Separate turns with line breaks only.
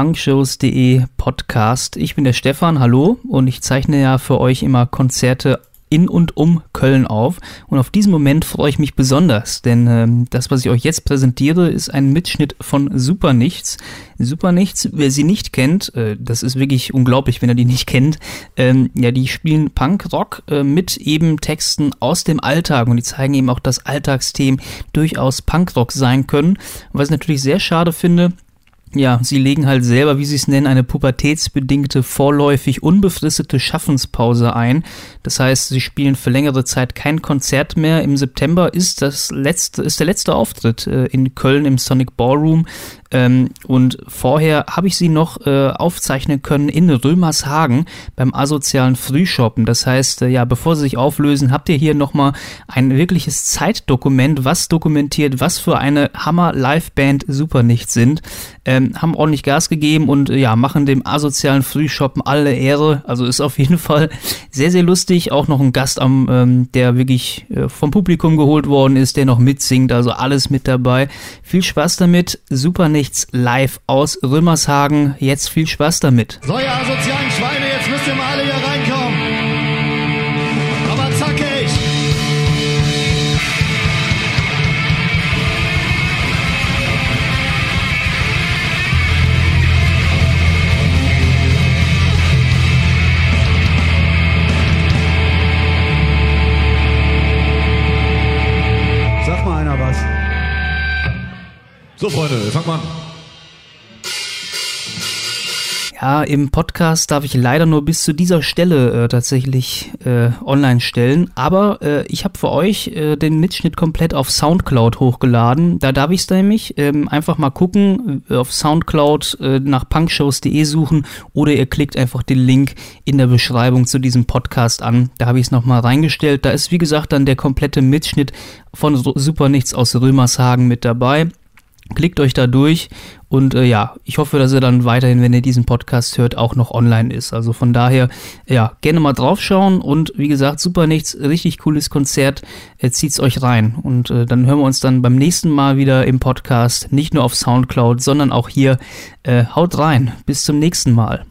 punkshows.de Podcast. Ich bin der Stefan, hallo, und ich zeichne ja für euch immer Konzerte in und um Köln auf. Und auf diesen Moment freue ich mich besonders, denn ähm, das, was ich euch jetzt präsentiere, ist ein Mitschnitt von Super Nichts. Super Nichts, wer sie nicht kennt, äh, das ist wirklich unglaublich, wenn ihr die nicht kennt. Ähm, ja, die spielen Punkrock äh, mit eben Texten aus dem Alltag und die zeigen eben auch, dass Alltagsthemen durchaus Punkrock sein können. Was ich natürlich sehr schade finde, ja, sie legen halt selber, wie sie es nennen, eine pubertätsbedingte, vorläufig unbefristete Schaffenspause ein. Das heißt, sie spielen für längere Zeit kein Konzert mehr. Im September ist das letzte, ist der letzte Auftritt äh, in Köln im Sonic Ballroom. Ähm, und vorher habe ich sie noch äh, aufzeichnen können in Römershagen beim asozialen Frühshoppen. Das heißt, äh, ja, bevor sie sich auflösen, habt ihr hier nochmal ein wirkliches Zeitdokument, was dokumentiert, was für eine Hammer-Liveband super nicht sind. Ähm, haben ordentlich Gas gegeben und äh, ja, machen dem asozialen Frühshoppen alle Ehre. Also ist auf jeden Fall sehr, sehr lustig. Auch noch ein Gast am, ähm, der wirklich äh, vom Publikum geholt worden ist, der noch mitsingt. Also alles mit dabei. Viel Spaß damit. Super nicht nichts live aus Römershagen. Jetzt viel Spaß damit.
So, ihr asozialen Schweine, jetzt müsst ihr mal alle was.
So, Freunde, fangen wir an.
Ja, im Podcast darf ich leider nur bis zu dieser Stelle äh, tatsächlich äh, online stellen. Aber äh, ich habe für euch äh, den Mitschnitt komplett auf Soundcloud hochgeladen. Da darf ich es nämlich ähm, einfach mal gucken, äh, auf Soundcloud äh, nach punkshows.de suchen oder ihr klickt einfach den Link in der Beschreibung zu diesem Podcast an. Da habe ich es nochmal reingestellt. Da ist wie gesagt dann der komplette Mitschnitt von Super Nichts aus Römershagen mit dabei. Klickt euch da durch und äh, ja, ich hoffe, dass er dann weiterhin, wenn ihr diesen Podcast hört, auch noch online ist. Also von daher, ja, gerne mal draufschauen und wie gesagt, super nichts, richtig cooles Konzert. Äh, zieht's euch rein und äh, dann hören wir uns dann beim nächsten Mal wieder im Podcast, nicht nur auf Soundcloud, sondern auch hier. Äh, haut rein, bis zum nächsten Mal.